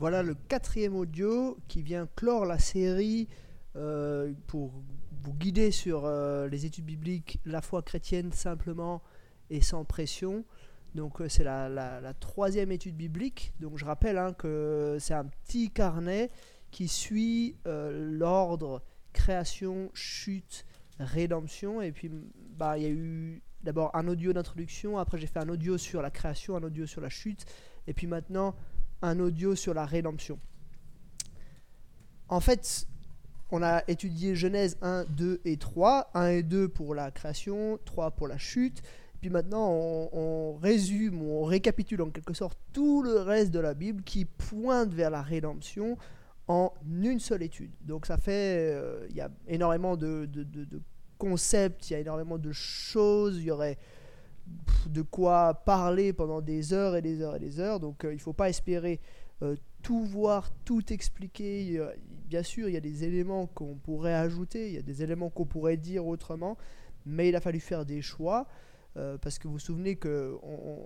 Voilà le quatrième audio qui vient clore la série euh, pour vous guider sur euh, les études bibliques, la foi chrétienne simplement et sans pression. Donc euh, c'est la, troisième étude biblique. Donc je rappelle hein, que c'est un petit carnet qui suit l'ordre création, chute, rédemption. Et puis bah, il y a eu d'abord un audio d'introduction, après j'ai fait un audio sur la création, un audio sur la chute, et puis maintenant un audio sur la rédemption. En fait, on a étudié Genèse 1, 2 et 3. 1 et 2 pour la création, 3 pour la chute. Puis maintenant, on, résume, on récapitule en quelque sorte tout le reste de la Bible qui pointe vers la rédemption en une seule étude. Donc ça fait, euh, il y a énormément de, concepts, il y a énormément de choses, il y aurait de quoi parler pendant des heures et des heures et des heures. Donc euh, il ne faut pas espérer euh, tout voir, tout expliquer. bien sûr, il y a des éléments qu'on pourrait ajouter, il y a des éléments qu'on pourrait dire autrement, mais il a fallu faire des choix. Euh, parce que vous vous souvenez que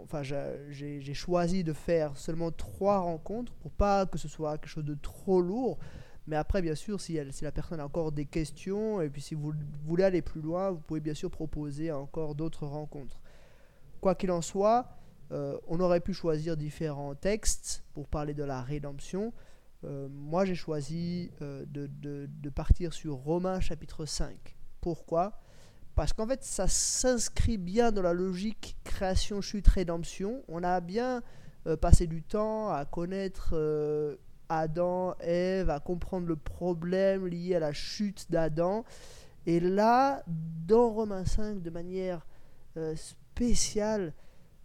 enfin, j'ai choisi de faire seulement trois rencontres pour pas que ce soit quelque chose de trop lourd. Mais après, bien sûr, si, si la personne a encore des questions, et puis si vous voulez aller plus loin, vous pouvez bien sûr proposer encore d'autres rencontres. Quoi qu'il en soit, euh, on aurait pu choisir différents textes pour parler de la rédemption. Euh, moi, j'ai choisi euh, de, de, partir sur Romains chapitre 5. Pourquoi? Parce qu'en fait, ça s'inscrit bien dans la logique création, chute, rédemption. On a bien passé du temps à connaître Adam, Ève, à comprendre le problème lié à la chute d'Adam. Et là, dans Romains 5, de manière spécial.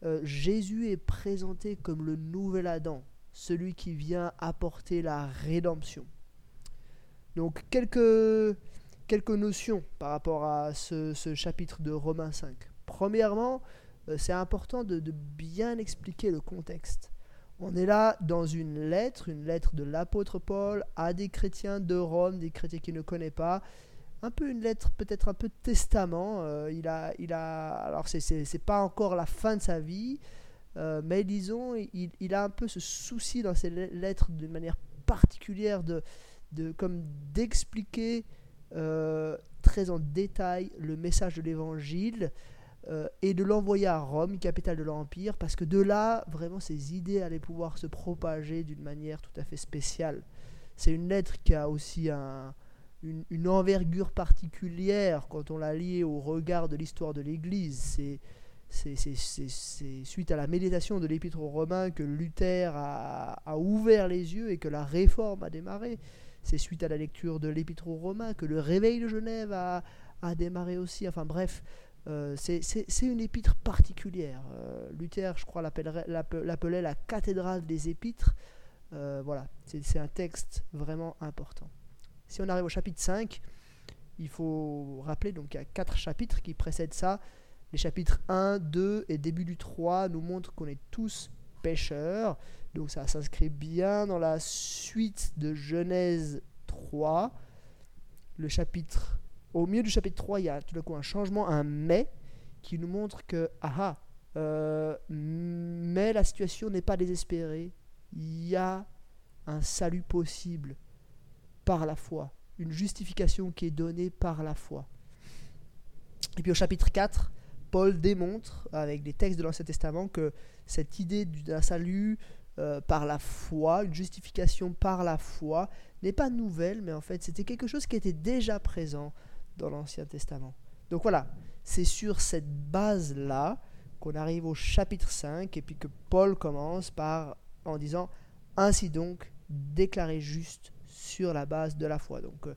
Euh, Jésus est présenté comme le nouvel Adam, celui qui vient apporter la rédemption. Donc quelques, quelques notions par rapport à ce, chapitre de Romains 5. Premièrement, euh, c'est important de, de, bien expliquer le contexte. On est là dans une lettre, une lettre de l'apôtre Paul à des chrétiens de Rome, des chrétiens qui ne connaissent pas, un peu une lettre, peut-être un peu de testament. Euh, il a, il a, alors c'est, pas encore la fin de sa vie, euh, mais disons, il, il, a un peu ce souci dans ses lettres d'une manière particulière de, de comme d'expliquer euh, très en détail le message de l'évangile et de l'envoyer à Rome, capitale de l'empire, parce que de là, vraiment, ses idées allaient pouvoir se propager d'une manière tout à fait spéciale. C'est une lettre qui a aussi un une, envergure particulière quand on la lit au regard de l'histoire de l'Église. C'est, c'est, suite à la méditation de l'Épître aux Romains que Luther a, ouvert les yeux et que la réforme a démarré. C'est suite à la lecture de l'Épître aux Romains que le réveil de Genève a, démarré aussi. Enfin bref, euh, c'est, une épître particulière. Euh, Luther, je crois, l'appelait la cathédrale des épîtres. Euh, voilà, c'est un texte vraiment important. Si on arrive au chapitre 5, il faut rappeler donc qu'il y a quatre chapitres qui précèdent ça. Les chapitres 1, 2 et début du 3 nous montrent qu'on est tous pécheurs. Donc ça s'inscrit bien dans la suite de Genèse 3. Le chapitre, au milieu du chapitre 3, il y a tout d'un coup un changement, un mais, qui nous montre que, ah, euh, mais la situation n'est pas désespérée. Il y a un salut possible par la foi, une justification qui est donnée par la foi. Et puis au chapitre 4, Paul démontre avec des textes de l'Ancien Testament que cette idée d'un salut euh, par la foi, une justification par la foi, n'est pas nouvelle, mais en fait c'était quelque chose qui était déjà présent dans l'Ancien Testament. Donc voilà, c'est sur cette base-là qu'on arrive au chapitre 5 et puis que Paul commence par en disant Ainsi donc, déclaré juste sur la base de la foi. Donc euh,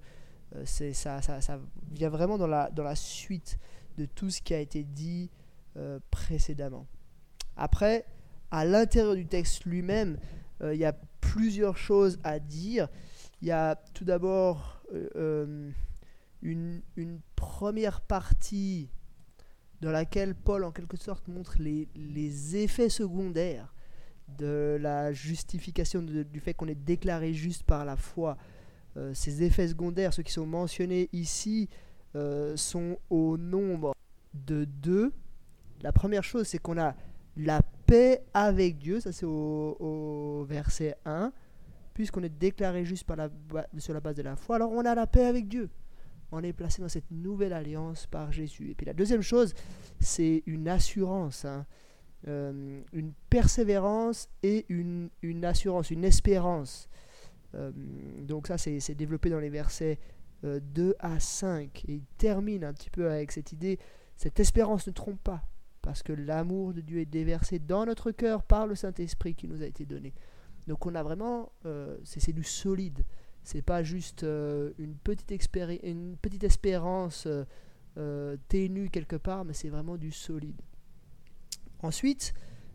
euh, c'est ça, ça, vient vraiment dans la, dans la suite de tout ce qui a été dit euh, précédemment. Après, à l'intérieur du texte lui-même, il y a plusieurs choses à dire. Il y a tout d'abord une, une, première partie dans laquelle Paul, en quelque sorte, montre les, les effets secondaires de la justification du fait qu'on est déclaré juste par la foi. Euh, ces effets secondaires, ceux qui sont mentionnés ici, euh, sont au nombre de deux. La première chose, c'est qu'on a la paix avec Dieu, ça c'est au, verset 1. puisqu'on est déclaré juste sur la base de la foi, alors on a la paix avec Dieu. On est placé dans cette nouvelle alliance par Jésus. Et puis la deuxième chose, c'est une assurance, hein. Euh, une persévérance et une, une, assurance, une espérance. Euh, donc ça, c'est développé dans les versets 2 euh, à 5. Et il termine un petit peu avec cette idée, cette espérance ne trompe pas, parce que l'amour de Dieu est déversé dans notre cœur par le Saint-Esprit qui nous a été donné. Donc on a vraiment, c'est du solide. C'est pas juste une, petite une petite espérance ténue quelque part, mais c'est vraiment du solide. Ensuite,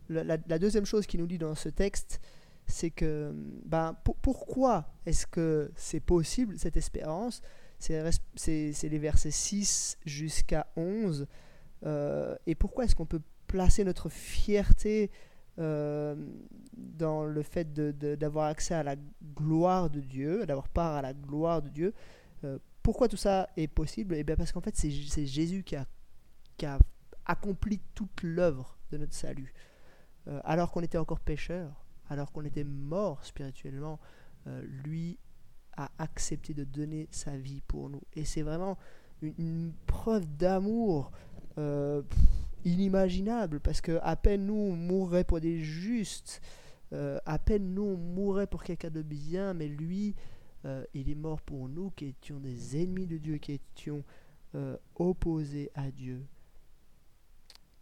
la, deuxième chose qu'il nous dit dans ce texte, c'est que ben, pourquoi est-ce que c'est possible cette espérance? C'est les versets 6 jusqu'à 11. et pourquoi est-ce qu'on peut placer notre fierté euh, dans le fait d'avoir accès à la gloire de Dieu, d'avoir part à la gloire de Dieu. Euh, pourquoi tout ça est possible? Eh bien parce qu'en fait c'est Jésus qui qui a, accompli toute l'œuvre de notre salut. Euh, alors qu'on était encore pécheurs, alors qu'on était mort spirituellement, lui a accepté de donner sa vie pour nous. Et c'est vraiment une, preuve d'amour inimaginable parce que à peine nous on pour des justes, euh, à peine nous on pour quelqu'un de bien, mais lui, euh, il est mort pour nous qui étions des ennemis de Dieu, qui étions euh, opposés à Dieu.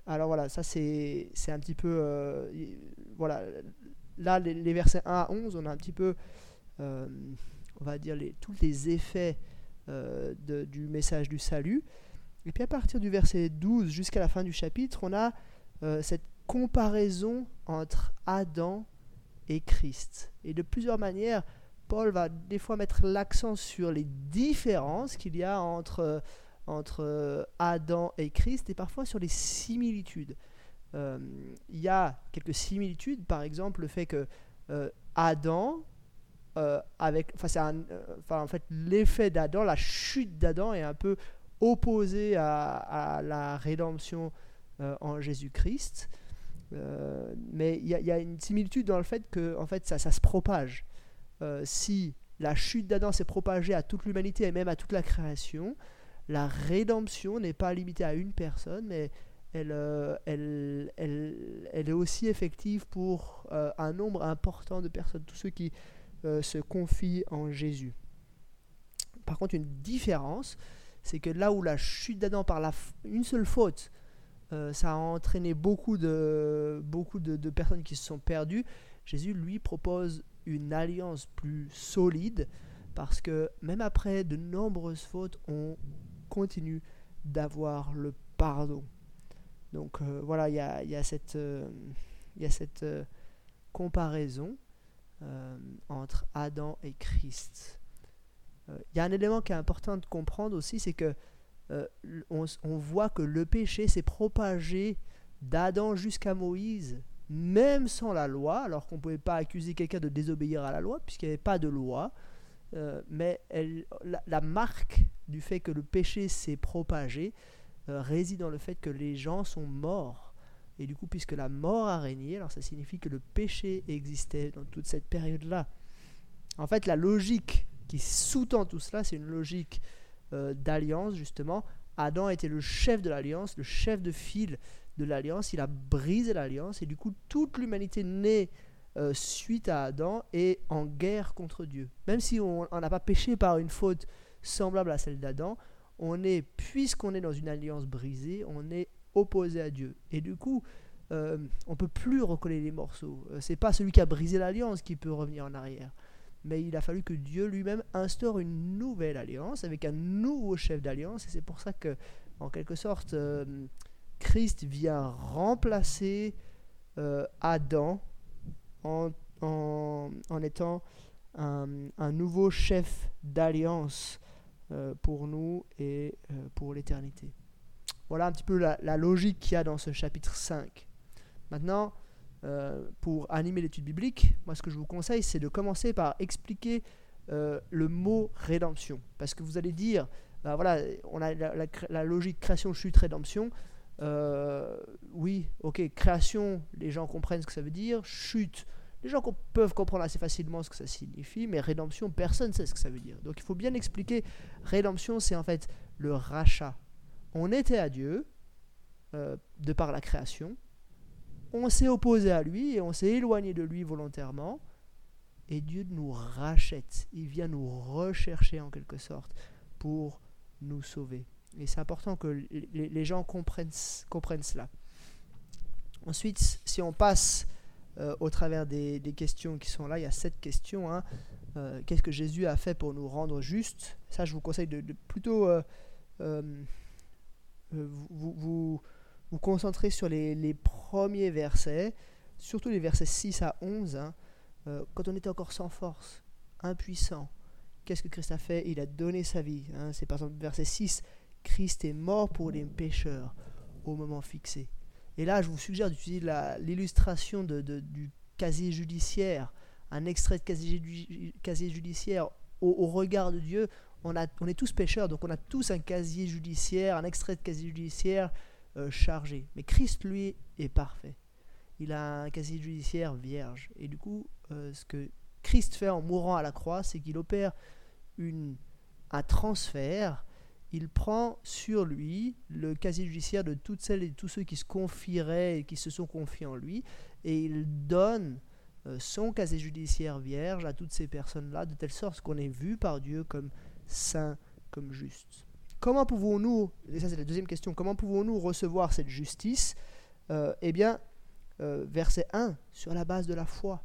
Alors voilà, ça c'est un petit peu... voilà, là les, versets 1 à 11, on a un petit peu, on va dire, tous les effets de, du message du salut. Et puis à partir du verset 12 jusqu'à la fin du chapitre, on a euh, cette comparaison entre Adam et Christ. Et de plusieurs manières, Paul va des fois mettre l'accent sur les différences qu'il y a entre, entre euh, Adam et Christ et parfois sur les similitudes. Euh, il y a quelques similitudes, par exemple le fait que Adam, avec, enfin, en fait l'effet d'Adam, la chute d'Adam est un peu opposé à, la rédemption euh, en Jésus-Christ. Euh, mais il y, a une similitude dans le fait que en fait, ça, se propage. Euh, si la chute d'Adam s'est propagée à toute l'humanité et même à toute la création, la rédemption n'est pas limitée à une personne, mais elle, elle est aussi effective pour un nombre important de personnes, tous ceux qui se confient en Jésus. Par contre, une différence, c'est que là où la chute d'Adam par une seule faute, euh, ça a entraîné beaucoup de, beaucoup de, personnes qui se sont perdues, Jésus lui propose une alliance plus solide parce que même après de nombreuses fautes, on continue d'avoir le pardon. Donc euh, voilà, il y a, cette, euh, cette comparaison entre Adam et Christ. Il euh, y a un élément qui est important de comprendre aussi, c'est que euh, on, voit que le péché s'est propagé d'Adam jusqu'à Moïse, même sans la loi, alors qu'on ne pouvait pas accuser quelqu'un de désobéir à la loi, puisqu'il n'y avait pas de loi. Euh, mais la, marque du fait que le péché s'est propagé réside dans le fait que les gens sont morts. Et du coup, puisque la mort a régné, alors ça signifie que le péché existait dans toute cette période-là. En fait, la logique qui sous-tend tout cela, c'est une logique euh, d'alliance, justement. Adam était le chef de l'alliance, le chef de file de l'alliance. Il a brisé l'alliance et du coup, toute l'humanité née euh, suite à Adam est en guerre contre Dieu. Même si on n'a pas péché par une faute semblable à celle d'Adam, on est, puisqu'on est dans une alliance brisée, on est opposé à Dieu. Et du coup, euh, on peut plus recoller les morceaux. C'est pas celui qui a brisé l'alliance qui peut revenir en arrière mais il a fallu que Dieu lui-même instaure une nouvelle alliance avec un nouveau chef d'alliance, et c'est pour ça que, en quelque sorte, euh, Christ vient remplacer euh, Adam en, étant un, nouveau chef d'alliance euh, pour nous et pour l'éternité. Voilà un petit peu la, la logique qu'il y a dans ce chapitre 5. Maintenant, euh, pour animer l'étude biblique, moi ce que je vous conseille, c'est de commencer par expliquer euh, le mot rédemption. Parce que vous allez dire, bah, voilà, on a la, logique création, chute, rédemption. Euh, oui, ok, création, les gens comprennent ce que ça veut dire. Chute, Les gens peuvent comprendre assez facilement ce que ça signifie, mais rédemption, personne ne sait ce que ça veut dire. Donc il faut bien expliquer. Rédemption, c'est en fait le rachat. On était à Dieu euh, de par la création. On s'est opposé à lui et on s'est éloigné de lui volontairement. Et Dieu nous rachète. Il vient nous rechercher en quelque sorte pour nous sauver. Et c'est important que les, gens comprennent, comprennent cela. Ensuite, si on passe euh, au travers des, questions qui sont là, il y a sept questions. Hein. Euh, qu'est-ce que Jésus a fait pour nous rendre justes? Ça, je vous conseille de, plutôt euh, vous, vous, concentrer sur les, premiers versets, surtout les versets 6 à 11. Hein. quand on était encore sans force, impuissant, qu'est-ce que Christ a fait? Il a donné sa vie. Hein. C'est par exemple verset 6, Christ est mort pour les pécheurs au moment fixé. Et là, je vous suggère d'utiliser l'illustration du casier judiciaire, un extrait de casier, judiciaire au, regard de Dieu. On, est tous pécheurs, donc on a tous un casier judiciaire, un extrait de casier judiciaire euh, chargé. Mais Christ, lui, est parfait. Il a un casier judiciaire vierge. Et du coup, euh, ce que Christ fait en mourant à la croix, c'est qu'il opère un transfert. Il prend sur lui le casier judiciaire de toutes celles et tous ceux qui se confieraient et qui se sont confiés en lui, et il donne euh, son casier judiciaire vierge à toutes ces personnes-là, de telle sorte qu'on est vu par Dieu comme saint, comme juste. Comment pouvons-nous, et ça c'est la deuxième question, comment pouvons-nous recevoir cette justice euh, Eh bien, euh, verset 1, sur la base de la foi?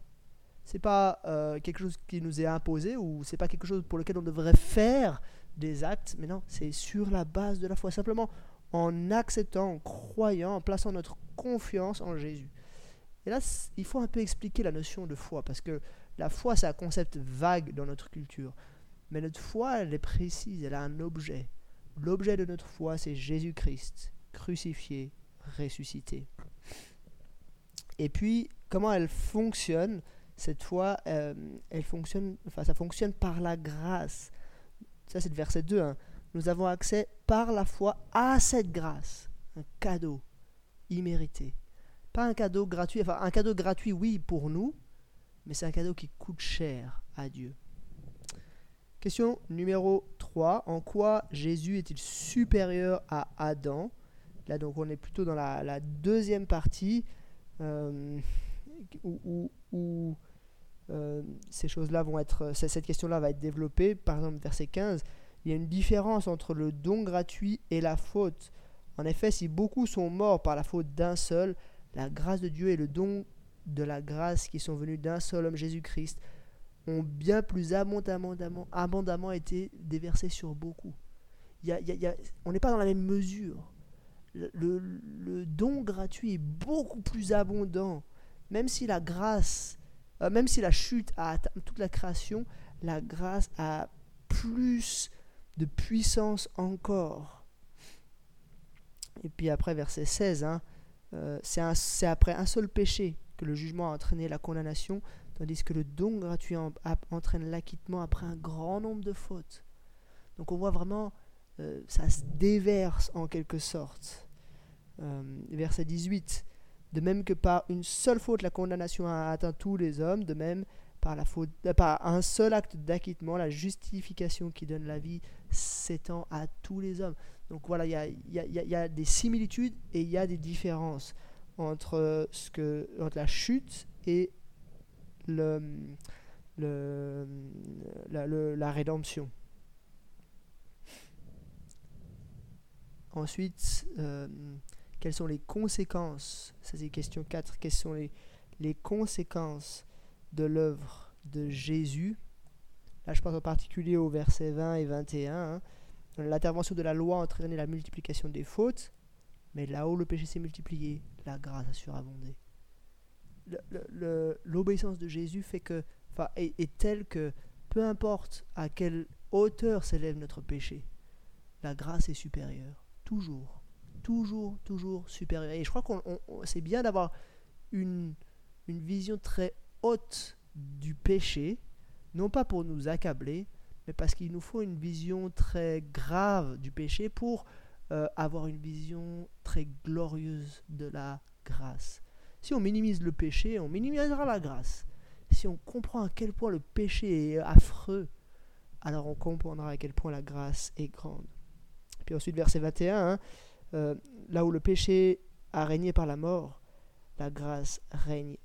C'est pas quelque chose qui nous est imposé ou c'est pas quelque chose pour lequel on devrait faire des actes, mais non, c'est sur la base de la foi, simplement en acceptant, en croyant, en plaçant notre confiance en Jésus. Et là, il faut un peu expliquer la notion de foi, parce que la foi, c'est un concept vague dans notre culture. Mais notre foi, elle est précise, elle a un objet. L'objet de notre foi, c'est Jésus-Christ, crucifié, ressuscité. Et puis, comment elle fonctionne cette foi, euh, elle fonctionne, enfin, ça fonctionne par la grâce. Ça, c'est le verset 2. Hein. Nous avons accès par la foi à cette grâce. Un cadeau immérité. Pas un cadeau gratuit. Enfin, un cadeau gratuit, oui, pour nous, mais c'est un cadeau qui coûte cher à Dieu. Question numéro 3. En quoi Jésus est-il supérieur à Adam? Là, donc, on est plutôt dans la, deuxième partie euh, où, où euh, ces choses-là vont être, cette question-là va être développée. Par exemple, verset 15, il y a une différence entre le don gratuit et la faute. En effet, si beaucoup sont morts par la faute d'un seul, la grâce de Dieu et le don de la grâce qui sont venus d'un seul homme, Jésus-Christ, ont bien plus abondamment, abondamment été déversés sur beaucoup. Il y a, on n'est pas dans la même mesure. Le, don gratuit est beaucoup plus abondant. Même si la grâce euh, même si la chute a atteint toute la création, la grâce a plus de puissance encore. Et puis après, verset 16, hein, euh, c'est après un seul péché que le jugement a entraîné la condamnation, tandis que le don gratuit entraîne l'acquittement après un grand nombre de fautes. Donc on voit vraiment, euh, ça se déverse en quelque sorte. verset 18, de même que par une seule faute, la condamnation a atteint tous les hommes, de même par, la faute, euh, par un seul acte d'acquittement, la justification qui donne la vie s'étend à tous les hommes. Donc voilà, il y a, des similitudes et il y a des différences entre, entre la chute et le, le, la, la rédemption. Ensuite, euh, quelles sont les conséquences c'est question 4. Quelles sont les, conséquences de l'œuvre de Jésus? Là, je pense en particulier au verset 20 et 21. Hein. L'intervention de la loi a entraîné la multiplication des fautes, mais là où le péché s'est multiplié, la grâce a surabondé. L'obéissance de Jésus fait que, est telle que peu importe à quelle hauteur s'élève notre péché, la grâce est supérieure, toujours toujours, toujours supérieur. Et je crois qu'on c'est bien d'avoir une, une vision très haute du péché, non pas pour nous accabler, mais parce qu'il nous faut une vision très grave du péché pour euh, avoir une vision très glorieuse de la grâce. Si on minimise le péché, on minimisera la grâce. si on comprend à quel point le péché est affreux, alors on comprendra à quel point la grâce est grande. Puis ensuite, verset 21, hein, euh, là où le péché a régné par la mort, la grâce règne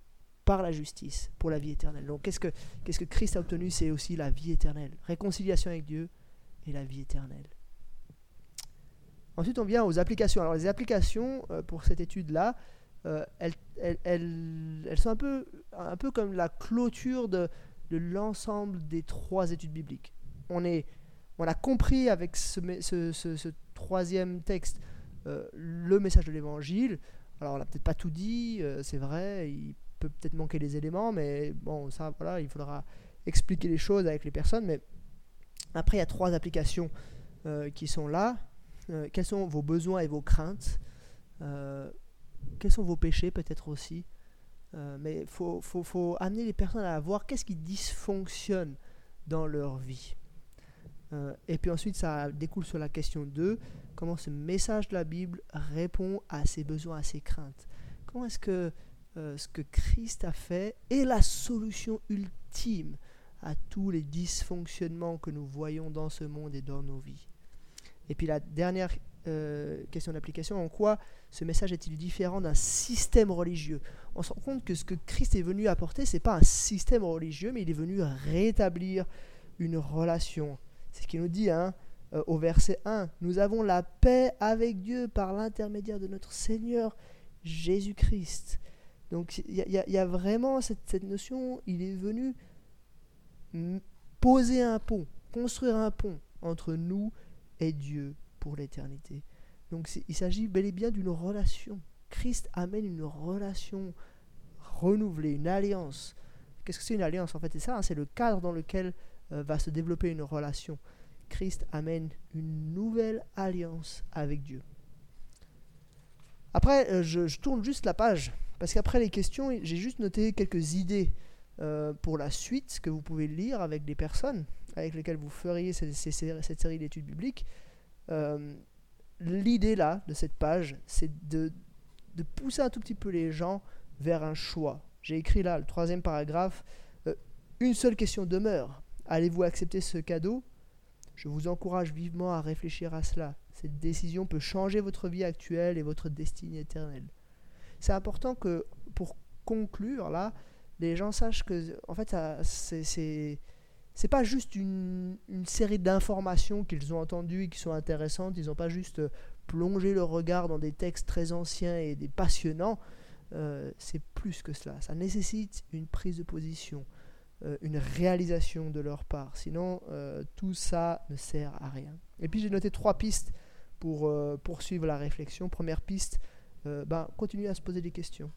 par la justice pour la vie éternelle. Donc qu'est-ce que, qu'est-ce que Christ a obtenu? C'est aussi la vie éternelle. Réconciliation avec Dieu et la vie éternelle. Ensuite, on vient aux applications. Alors les applications, euh, pour cette étude-là, euh, elles, elles, sont un peu, un peu comme la clôture de, de l'ensemble des trois études bibliques. On, est, on a compris avec ce, ce, ce, troisième texte le message de l'évangile. Alors on n'a peut-être pas tout dit, c'est vrai, il peut peut-être manquer des éléments, mais bon, ça, voilà, il faudra expliquer les choses avec les personnes. Mais après, il y a trois applications qui sont là. Euh, quels sont vos besoins et vos craintes, euh, quels sont vos péchés peut-être aussi? Euh, mais il faut, amener les personnes à voir qu'est-ce qui dysfonctionne dans leur vie. Et puis ensuite, ça découle sur la question 2, comment ce message de la Bible répond à ses besoins, à ses craintes. Comment est-ce que ce que Christ a fait est la solution ultime à tous les dysfonctionnements que nous voyons dans ce monde et dans nos vies? Et puis la dernière euh, question d'application, en quoi ce message est-il différent d'un système religieux? On se rend compte que ce que Christ est venu apporter, ce n'est pas un système religieux, mais il est venu rétablir une relation. C'est ce qu'il nous dit hein, euh, au verset 1. Nous avons la paix avec Dieu par l'intermédiaire de notre Seigneur Jésus-Christ. Donc il y, a vraiment cette, notion, il est venu poser un pont, construire un pont entre nous est Dieu pour l'éternité. Donc il s'agit bel et bien d'une relation. Christ amène une relation renouvelée, une alliance. Qu'est-ce que c'est une alliance En fait, c'est ça, hein, c'est le cadre dans lequel euh, va se développer une relation. Christ amène une nouvelle alliance avec Dieu. Après, euh, je, tourne juste la page, parce qu'après les questions, j'ai juste noté quelques idées euh, pour la suite que vous pouvez lire avec des personnes avec lesquels vous feriez cette, série d'études bibliques, l'idée là, de cette page, c'est de, pousser un tout petit peu les gens vers un choix. J'ai écrit là, le troisième paragraphe, une seule question demeure. Allez-vous accepter ce cadeau? Je vous encourage vivement à réfléchir à cela. Cette décision peut changer votre vie actuelle et votre destinée éternelle. C'est important que, pour conclure là, les gens sachent que, en fait, c'est pas juste une, série d'informations qu'ils ont entendues et qui sont intéressantes. Ils n'ont pas juste euh, plongé leur regard dans des textes très anciens et des passionnants. Euh, c'est plus que cela. Ça nécessite une prise de position, une réalisation de leur part. Sinon, tout ça ne sert à rien. Et puis j'ai noté trois pistes pour poursuivre la réflexion. Première piste, ben, continuer à se poser des questions.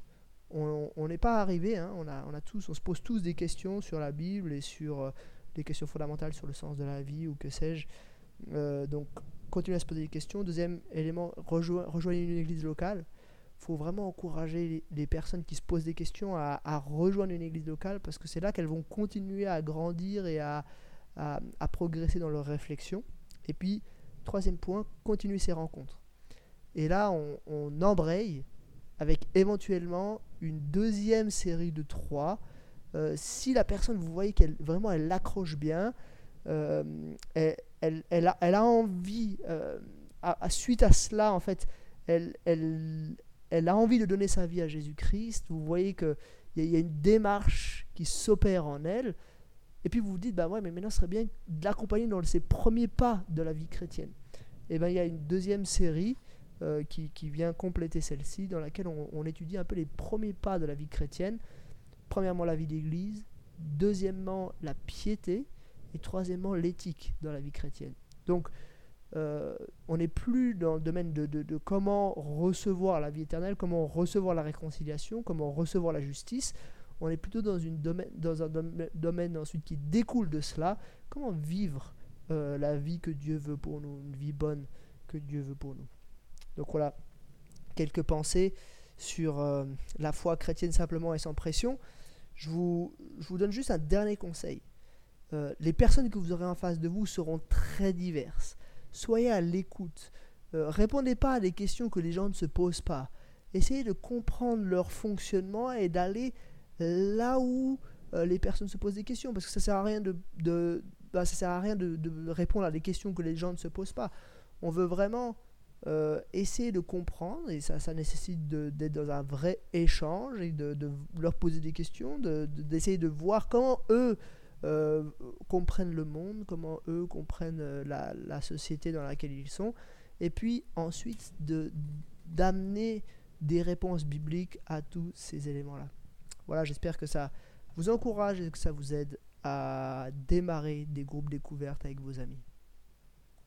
On n'est pas arrivé, hein. on, a, on, a tous, on se pose tous des questions sur la Bible et sur des questions fondamentales sur le sens de la vie ou que sais-je. Euh, donc, continuez à se poser des questions. Deuxième élément, rejoignez une église locale. Faut vraiment encourager les, personnes qui se posent des questions à, rejoindre une église locale parce que c'est là qu'elles vont continuer à grandir et à, progresser dans leur réflexion. Et puis, troisième point, continuez ces rencontres. Et là, on, embraye avec éventuellement une deuxième série de trois euh, si la personne, vous voyez qu'elle vraiment elle l'accroche bien, euh, elle, a, envie, euh, à, suite à cela, en fait, elle, elle a envie de donner sa vie à Jésus-Christ. Vous voyez qu'il y, a une démarche qui s'opère en elle. Et puis vous vous dites, bah ouais, mais maintenant ce serait bien de l'accompagner dans ses premiers pas de la vie chrétienne. Et bien il y a une deuxième série qui, qui, vient compléter celle-ci, dans laquelle on, on, étudie un peu les premiers pas de la vie chrétienne premièrement la vie d'église, deuxièmement la piété, et troisièmement l'éthique dans la vie chrétienne. Donc, euh, on n'est plus dans le domaine de, comment recevoir la vie éternelle, comment recevoir la réconciliation, comment recevoir la justice. On est plutôt dans, un domaine, ensuite qui découle de cela, comment vivre euh, la vie que Dieu veut pour nous, une vie bonne que Dieu veut pour nous. Donc voilà, quelques pensées sur euh, la foi chrétienne simplement et sans pression je vous, je vous donne juste un dernier conseil. Les personnes que vous aurez en face de vous seront très diverses. Soyez à l'écoute. Euh, répondez pas à des questions que les gens ne se posent pas. Essayez de comprendre leur fonctionnement et d'aller là où euh, les personnes se posent des questions parce que ça sert à rien de, bah, ça sert à rien de, répondre à des questions que les gens ne se posent pas. On veut vraiment euh, essayer de comprendre et ça, ça nécessite d'être dans un vrai échange et de leur poser des questions, d'essayer de, voir comment eux euh, comprennent le monde, comment eux comprennent la, la, société dans laquelle ils sont, et puis ensuite d'amener des réponses bibliques à tous ces éléments-là. Voilà, j'espère que ça vous encourage et que ça vous aide à démarrer des groupes découvertes avec vos amis.